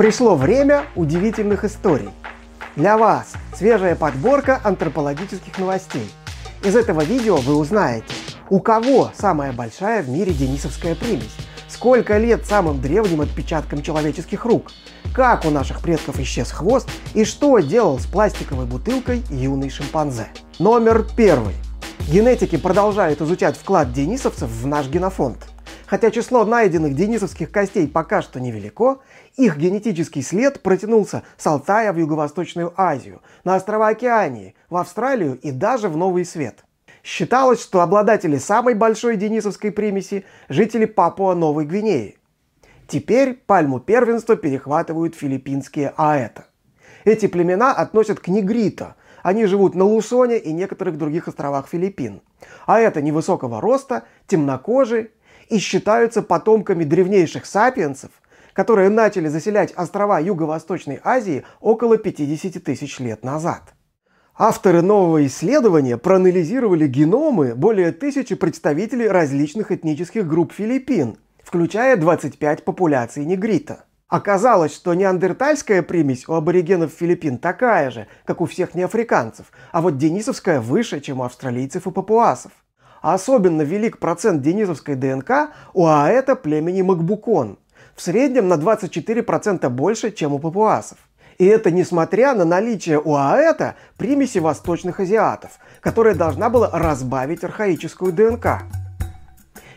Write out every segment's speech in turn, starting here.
Пришло время удивительных историй. Для вас свежая подборка антропологических новостей. Из этого видео вы узнаете, у кого самая большая в мире денисовская примесь, сколько лет самым древним отпечатком человеческих рук, как у наших предков исчез хвост и что делал с пластиковой бутылкой юный шимпанзе. Номер первый. Генетики продолжают изучать вклад денисовцев в наш генофонд. Хотя число найденных денисовских костей пока что невелико, их генетический след протянулся с Алтая в Юго-Восточную Азию, на острова Океании, в Австралию и даже в Новый Свет. Считалось, что обладатели самой большой денисовской примеси – жители Папуа-Новой Гвинеи. Теперь пальму первенства перехватывают филиппинские аэта. Эти племена относят к негрито. Они живут на Лусоне и некоторых других островах Филиппин. А это невысокого роста, темнокожие и считаются потомками древнейших сапиенсов, которые начали заселять острова Юго-Восточной Азии около 50 тысяч лет назад. Авторы нового исследования проанализировали геномы более тысячи представителей различных этнических групп Филиппин, включая 25 популяций негрита. Оказалось, что неандертальская примесь у аборигенов Филиппин такая же, как у всех неафриканцев, а вот денисовская выше, чем у австралийцев и папуасов. А особенно велик процент денисовской ДНК у аэта племени Макбукон, в среднем на 24% больше, чем у папуасов. И это несмотря на наличие у аэта примеси восточных азиатов, которая должна была разбавить архаическую ДНК.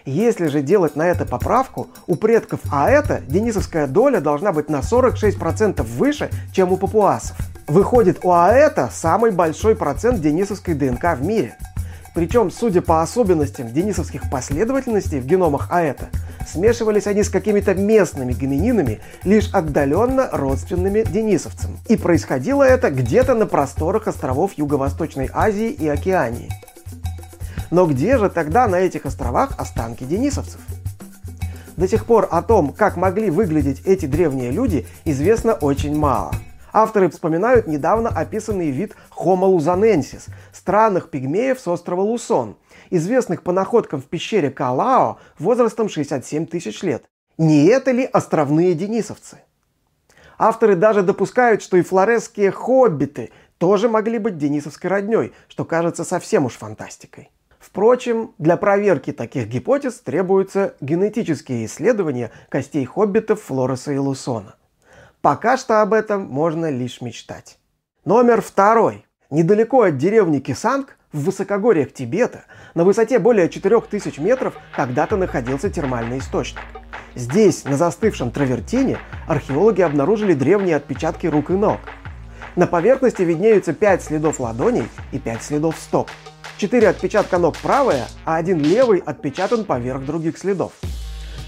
Если же делать на это поправку, у предков аэта денисовская доля должна быть на 46% выше, чем у папуасов. Выходит, у аэта самый большой процент денисовской ДНК в мире – причем, судя по особенностям денисовских последовательностей в геномах аэта, смешивались они с какими-то местными гомининами, лишь отдаленно родственными денисовцам. И происходило это где-то на просторах островов Юго-Восточной Азии и Океании. Но где же тогда на этих островах останки денисовцев? До сих пор о том, как могли выглядеть эти древние люди, известно очень мало – Авторы вспоминают недавно описанный вид Homo luzonensis – странных пигмеев с острова Лусон, известных по находкам в пещере Калао возрастом 67 тысяч лет. Не это ли островные денисовцы? Авторы даже допускают, что и флоресские хоббиты тоже могли быть денисовской родней, что кажется совсем уж фантастикой. Впрочем, для проверки таких гипотез требуются генетические исследования костей хоббитов Флореса и Лусона. Пока что об этом можно лишь мечтать. Номер второй. Недалеко от деревни Кисанг, в высокогорьях Тибета, на высоте более 4000 метров, когда-то находился термальный источник. Здесь, на застывшем травертине, археологи обнаружили древние отпечатки рук и ног. На поверхности виднеются 5 следов ладоней и 5 следов стоп. Четыре отпечатка ног правая, а один левый отпечатан поверх других следов.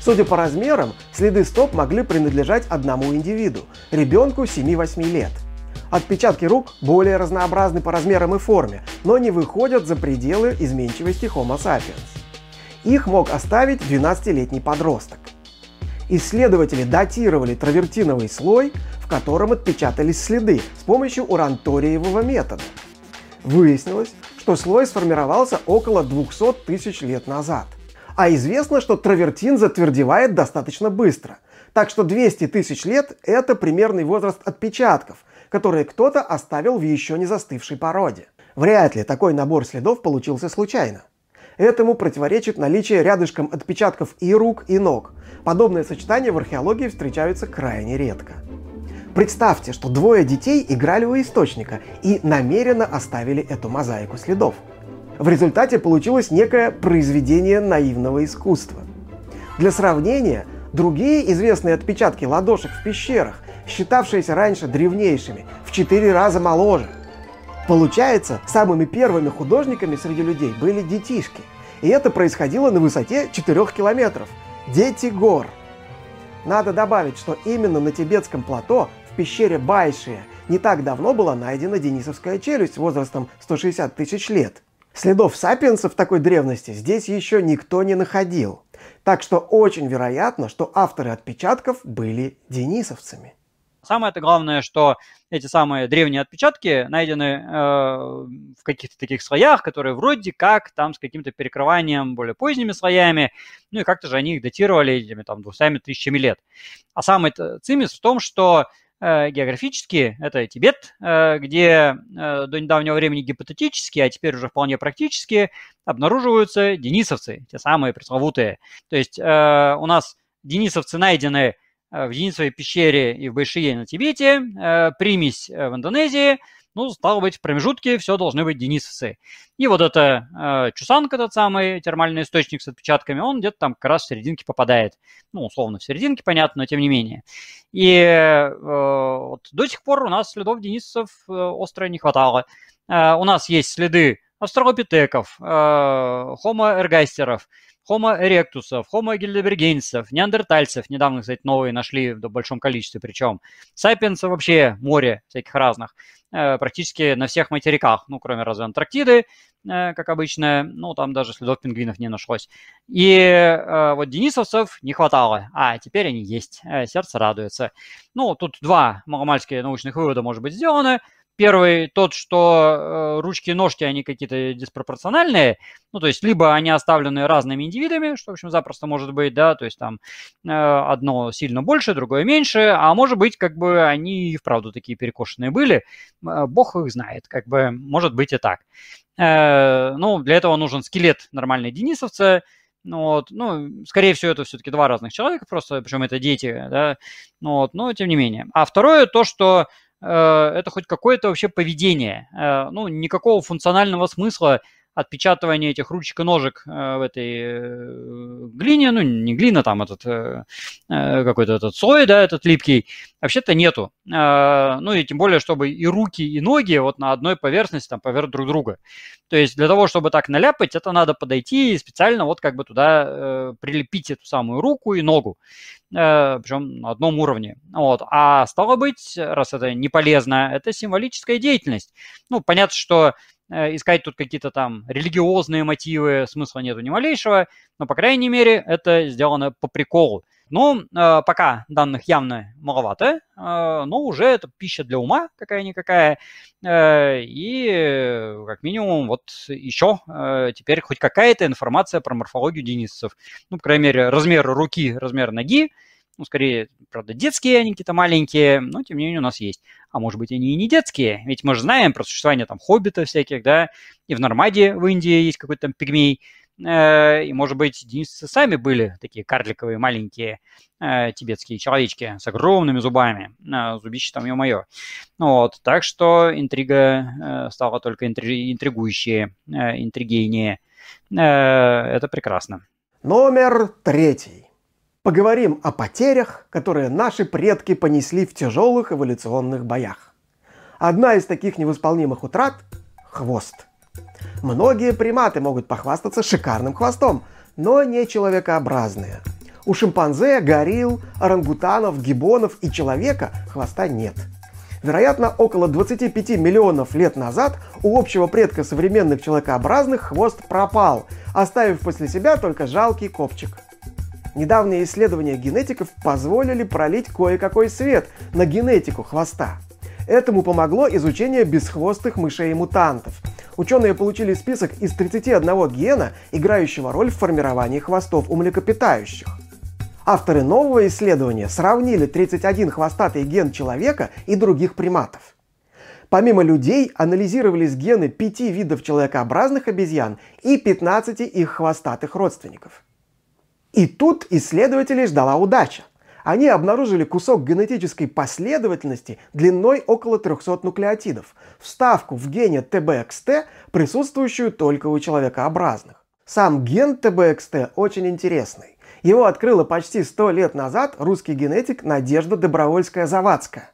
Судя по размерам, следы стоп могли принадлежать одному индивиду – ребенку 7-8 лет. Отпечатки рук более разнообразны по размерам и форме, но не выходят за пределы изменчивости Homo sapiens. Их мог оставить 12-летний подросток. Исследователи датировали травертиновый слой, в котором отпечатались следы с помощью уранториевого метода. Выяснилось, что слой сформировался около 200 тысяч лет назад. А известно, что травертин затвердевает достаточно быстро. Так что 200 тысяч лет – это примерный возраст отпечатков, которые кто-то оставил в еще не застывшей породе. Вряд ли такой набор следов получился случайно. Этому противоречит наличие рядышком отпечатков и рук, и ног. Подобные сочетания в археологии встречаются крайне редко. Представьте, что двое детей играли у источника и намеренно оставили эту мозаику следов – в результате получилось некое произведение наивного искусства. Для сравнения, другие известные отпечатки ладошек в пещерах, считавшиеся раньше древнейшими, в четыре раза моложе. Получается, самыми первыми художниками среди людей были детишки. И это происходило на высоте 4 километров. Дети гор. Надо добавить, что именно на тибетском плато в пещере Байшия не так давно была найдена денисовская челюсть возрастом 160 тысяч лет. Следов сапиенсов такой древности здесь еще никто не находил. Так что очень вероятно, что авторы отпечатков были денисовцами. Самое-то главное, что эти самые древние отпечатки найдены э, в каких-то таких слоях, которые вроде как там с каким-то перекрыванием более поздними слоями, ну и как-то же они их датировали этими там двумястами тысячами лет. А самый цимис в том, что географически, это Тибет, э, где э, до недавнего времени гипотетически, а теперь уже вполне практически обнаруживаются денисовцы, те самые пресловутые. То есть у нас денисовцы найдены в Денисовой пещере и в Байшие на Тибете, примесь в Индонезии – ну, стало быть, в промежутке все должны быть денисовцы. И вот это э, Чусанг, этот самый термальный источник с отпечатками, он где-то там как раз в серединке попадает. Ну, условно, в серединке, понятно, но тем не менее. И э, вот до сих пор у нас следов денисовцев э, остро не хватало. Э, у нас есть следы австралопитеков, э, хомо-эргастеров, Homo erectusов, Homo heidelbergensis, неандертальцев, недавно, кстати, новые нашли в большом количестве причем, сапиенсов вообще море всяких разных, э, практически на всех материках, ну, кроме разве Антарктиды, э, как обычно, ну, там даже следов пингвинов не нашлось. И э, вот денисовцев не хватало, а теперь они есть, сердце радуется. Ну, тут два маломальские научных вывода может быть сделаны. Первый тот, что э, ручки и ножки, они какие-то диспропорциональные, ну, то есть либо они оставлены разными индивидами, что, в общем, запросто может быть, да, то есть там э, одно сильно больше, другое меньше, а может быть, как бы они и вправду такие перекошенные были, э, бог их знает, как бы, может быть и так. Э, ну, для этого нужен скелет нормальной денисовца, ну, вот, ну, скорее всего, это все-таки два разных человека, просто, причем это дети, да, ну, вот, но тем не менее. А второе, то, что это хоть какое-то вообще поведение. Э, ну, никакого функционального смысла отпечатывания этих ручек и ножек э, в этой глине, ну, не глина, там этот какой-то этот слой, да, этот липкий, вообще-то нету. Ну, и тем более, чтобы и руки, и ноги вот на одной поверхности, там, поверх друг друга. То есть для того, чтобы так наляпать, это надо подойти и специально вот как бы туда прилепить эту самую руку и ногу. Э, причем на одном уровне. Вот. А стало быть, раз это не полезно, это символическая деятельность. Ну, понятно, что э, искать тут какие-то там религиозные мотивы смысла нету ни малейшего, но, по крайней мере, это сделано по приколу. Ну, э, пока данных явно маловато, э, но уже это пища для ума какая-никакая. Э, и, как минимум, вот еще э, теперь хоть какая-то информация про морфологию денисцев. Ну, по крайней мере, размер руки, размер ноги, ну, скорее, правда, детские они какие-то маленькие, но, тем не менее, у нас есть. А может быть, они и не детские, ведь мы же знаем про существование там хоббита всяких, да, и в Нормаде в Индии есть какой-то там пигмей, э, и, может быть, денисцы сами были такие карликовые маленькие э, тибетские человечки с огромными зубами, э, зубище там, ё-моё. Вот, так что интрига стала только интри- интригующее, интригейнее. Это прекрасно. Номер третий. Поговорим о потерях, которые наши предки понесли в тяжелых эволюционных боях. Одна из таких невосполнимых утрат – хвост. Многие приматы могут похвастаться шикарным хвостом, но не человекообразные. У шимпанзе, горилл, орангутанов, гибонов и человека хвоста нет. Вероятно, около 25 миллионов лет назад у общего предка современных человекообразных хвост пропал, оставив после себя только жалкий копчик – Недавние исследования генетиков позволили пролить кое-какой свет на генетику хвоста. Этому помогло изучение бесхвостых мышей-мутантов. Ученые получили список из 31 гена, играющего роль в формировании хвостов у млекопитающих. Авторы нового исследования сравнили 31 хвостатый ген человека и других приматов. Помимо людей анализировались гены пяти видов человекообразных обезьян и 15 их хвостатых родственников. И тут исследователей ждала удача. Они обнаружили кусок генетической последовательности длиной около 300 нуклеотидов, вставку в гене TBXT, присутствующую только у человекообразных. Сам ген TBXT очень интересный. Его открыла почти 100 лет назад русский генетик Надежда Добровольская-Завадская.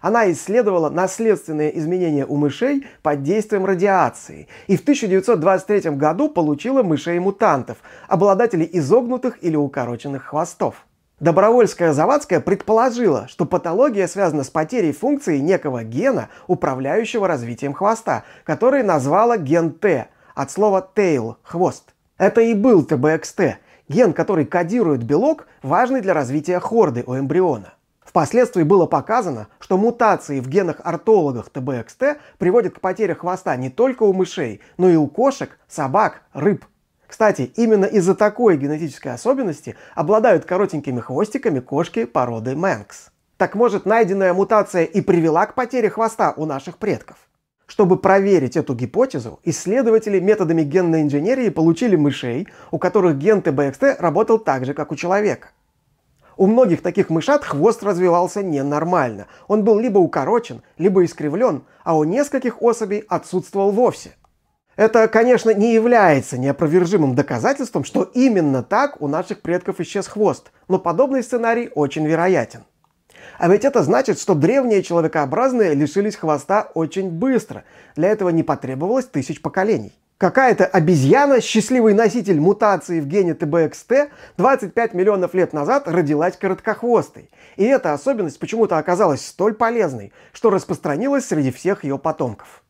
Она исследовала наследственные изменения у мышей под действием радиации и в 1923 году получила мышей-мутантов, обладателей изогнутых или укороченных хвостов. Добровольская Завадская предположила, что патология связана с потерей функции некого гена, управляющего развитием хвоста, который назвала ген Т от слова tail – хвост. Это и был ТБХТ, ген, который кодирует белок, важный для развития хорды у эмбриона. Впоследствии было показано, что мутации в генах ортологах ТБХТ приводят к потере хвоста не только у мышей, но и у кошек, собак, рыб. Кстати, именно из-за такой генетической особенности обладают коротенькими хвостиками кошки породы Мэнкс. Так может, найденная мутация и привела к потере хвоста у наших предков? Чтобы проверить эту гипотезу, исследователи методами генной инженерии получили мышей, у которых ген ТБХТ работал так же, как у человека. У многих таких мышат хвост развивался ненормально. Он был либо укорочен, либо искривлен, а у нескольких особей отсутствовал вовсе. Это, конечно, не является неопровержимым доказательством, что именно так у наших предков исчез хвост, но подобный сценарий очень вероятен. А ведь это значит, что древние человекообразные лишились хвоста очень быстро. Для этого не потребовалось тысяч поколений. Какая-то обезьяна, счастливый носитель мутации в гене ТБХТ, 25 миллионов лет назад родилась короткохвостой. И эта особенность почему-то оказалась столь полезной, что распространилась среди всех ее потомков.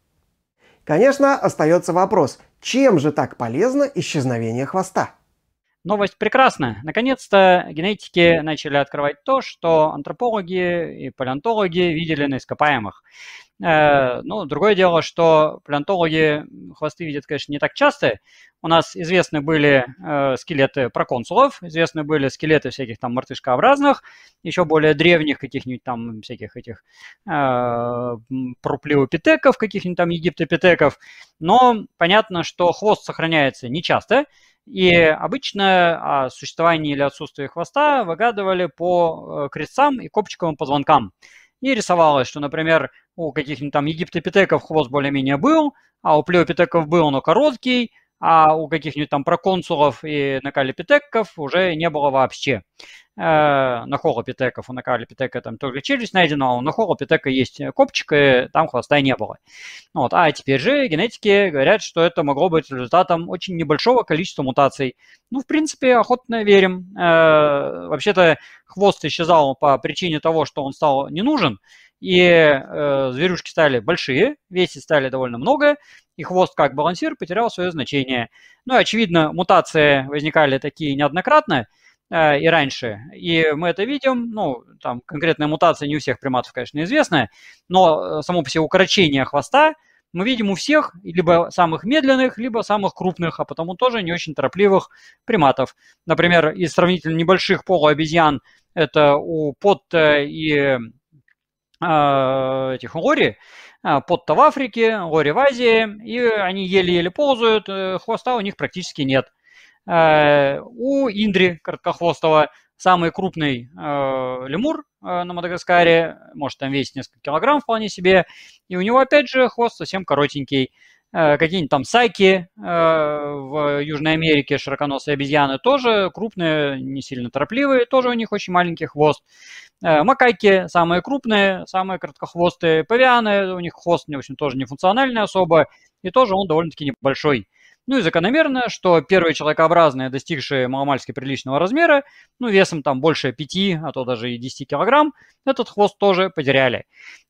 Конечно, остается вопрос, чем же так полезно исчезновение хвоста? Новость прекрасная. Наконец-то генетики начали открывать то, что антропологи и палеонтологи видели на ископаемых. Э, ну, другое дело, что палеонтологи хвосты видят, конечно, не так часто. У нас известны были э, скелеты проконсулов, известны были скелеты всяких там мартышкообразных, еще более древних каких-нибудь там всяких этих э, проплеопитеков, каких-нибудь там египтопитеков. Но понятно, что хвост сохраняется нечасто, и обычно о существовании или отсутствии хвоста выгадывали по э, крестцам и копчиковым позвонкам. И рисовалось, что, например, у каких-нибудь там египтопитеков хвост более-менее был, а у плеопитеков был, но короткий, а у каких-нибудь там проконсулов и накалипитеков уже не было вообще. Э, на холопитеков, у накалипитека там только челюсть найдена, а у нахолопитека есть копчик, и там хвоста не было. Вот. А теперь же генетики говорят, что это могло быть результатом очень небольшого количества мутаций. Ну, в принципе, охотно верим. Э, вообще-то хвост исчезал по причине того, что он стал не нужен, и э, зверюшки стали большие, весить стали довольно много, и хвост как балансир потерял свое значение. Ну, очевидно, мутации возникали такие неоднократно э, и раньше, и мы это видим, ну, там конкретная мутация не у всех приматов, конечно, известная, но э, само по себе укорочение хвоста мы видим у всех, либо самых медленных, либо самых крупных, а потому тоже не очень торопливых приматов. Например, из сравнительно небольших полуобезьян это у Потта и а, этих лори, а, Потта в Африке, лори в Азии, и они еле-еле ползают, э, хвоста у них практически нет. А, у Индри короткохвостого самый крупный лемур на Мадагаскаре, может там весить несколько килограмм вполне себе, и у него опять же хвост совсем коротенький. Какие-нибудь там сайки в Южной Америке, широконосые обезьяны, тоже крупные, не сильно торопливые, тоже у них очень маленький хвост. Э, макайки самые крупные, самые короткохвостые, павианы, у них хвост, в общем, тоже не функциональный особо, и тоже он довольно-таки небольшой. Ну и закономерно, что первые человекообразные, достигшие маломальски приличного размера, ну весом там больше 5, а то даже и 10 килограмм, этот хвост тоже потеряли.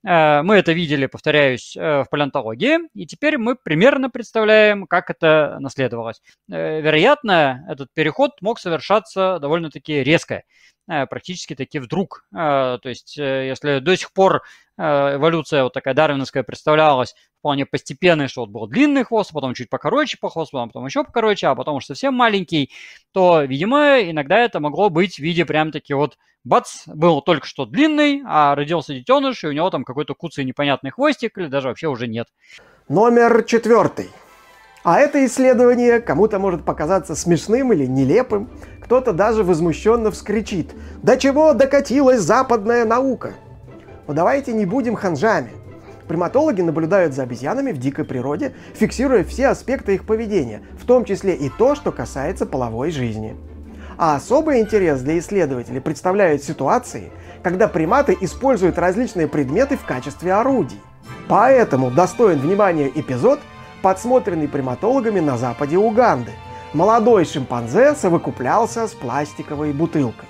Э, мы это видели, повторяюсь, э, в палеонтологии, и теперь мы примерно представляем, как это наследовалось. Вероятно, этот переход мог совершаться довольно-таки резко. Э, практически таки вдруг. Э, то есть, э, если до сих пор эволюция вот такая дарвиновская представлялась вполне постепенной, что вот был длинный хвост, потом чуть покороче по хвосту, потом еще покороче, а потом уж совсем маленький, то, видимо, иногда это могло быть в виде прям таки вот бац, был только что длинный, а родился детеныш, и у него там какой-то куцый непонятный хвостик, или даже вообще уже нет. Номер четвертый. А это исследование кому-то может показаться смешным или нелепым, кто-то даже возмущенно вскричит «До чего докатилась западная наука?» Но давайте не будем ханжами. Приматологи наблюдают за обезьянами в дикой природе, фиксируя все аспекты их поведения, в том числе и то, что касается половой жизни. А особый интерес для исследователей представляют ситуации, когда приматы используют различные предметы в качестве орудий. Поэтому достоин внимания эпизод, подсмотренный приматологами на западе Уганды – молодой шимпанзе совокуплялся с пластиковой бутылкой.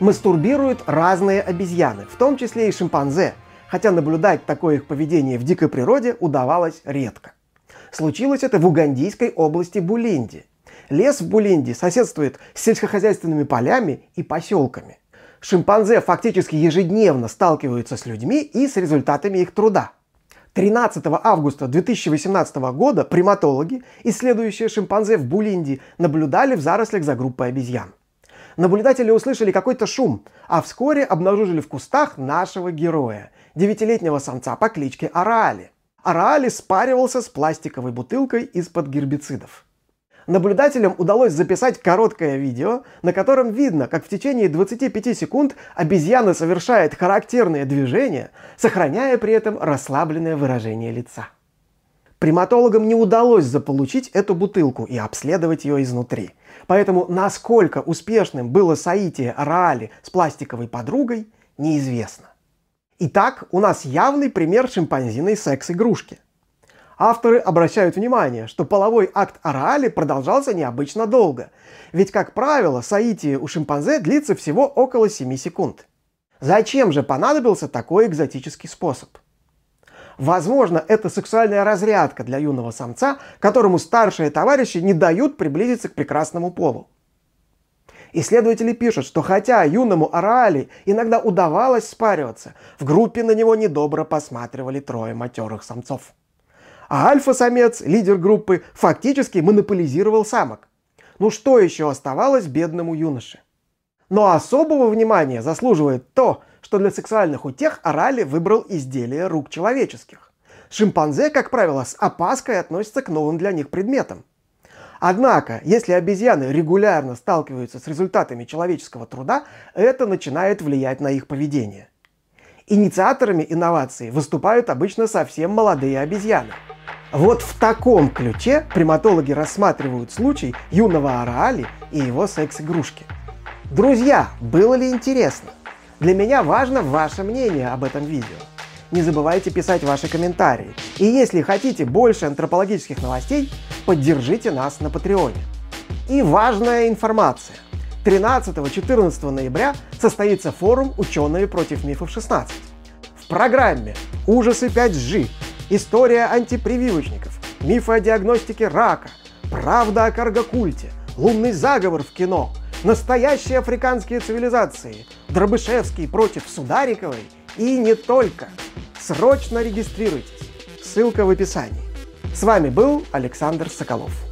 Мастурбируют разные обезьяны, в том числе и шимпанзе, хотя наблюдать такое их поведение в дикой природе удавалось редко. Случилось это в угандийской области Булинди. Лес в Булинди соседствует с сельскохозяйственными полями и поселками. Шимпанзе фактически ежедневно сталкиваются с людьми и с результатами их труда. 13 августа 2018 года приматологи, исследующие шимпанзе в Булинди, наблюдали в зарослях за группой обезьян. Наблюдатели услышали какой-то шум, а вскоре обнаружили в кустах нашего героя, девятилетнего самца по кличке Араали. Араали спаривался с пластиковой бутылкой из-под гербицидов. Наблюдателям удалось записать короткое видео, на котором видно, как в течение 25 секунд обезьяна совершает характерные движения, сохраняя при этом расслабленное выражение лица. Приматологам не удалось заполучить эту бутылку и обследовать ее изнутри. Поэтому насколько успешным было соитие Раали с пластиковой подругой, неизвестно. Итак, у нас явный пример шимпанзиной секс-игрушки. Авторы обращают внимание, что половой акт Араали продолжался необычно долго, ведь, как правило, соитие у шимпанзе длится всего около 7 секунд. Зачем же понадобился такой экзотический способ? Возможно, это сексуальная разрядка для юного самца, которому старшие товарищи не дают приблизиться к прекрасному полу. Исследователи пишут, что хотя юному Араали иногда удавалось спариваться, в группе на него недобро посматривали трое матерых самцов а альфа-самец, лидер группы, фактически монополизировал самок. Ну что еще оставалось бедному юноше? Но особого внимания заслуживает то, что для сексуальных утех Орали выбрал изделия рук человеческих. Шимпанзе, как правило, с опаской относятся к новым для них предметам. Однако, если обезьяны регулярно сталкиваются с результатами человеческого труда, это начинает влиять на их поведение. Инициаторами инноваций выступают обычно совсем молодые обезьяны – вот в таком ключе приматологи рассматривают случай юного Араали и его секс-игрушки. Друзья, было ли интересно? Для меня важно ваше мнение об этом видео. Не забывайте писать ваши комментарии. И если хотите больше антропологических новостей, поддержите нас на Патреоне. И важная информация. 13-14 ноября состоится форум «Ученые против мифов 16». В программе «Ужасы 5G» история антипрививочников, мифы о диагностике рака, правда о каргокульте, лунный заговор в кино, настоящие африканские цивилизации, Дробышевский против Судариковой и не только. Срочно регистрируйтесь. Ссылка в описании. С вами был Александр Соколов.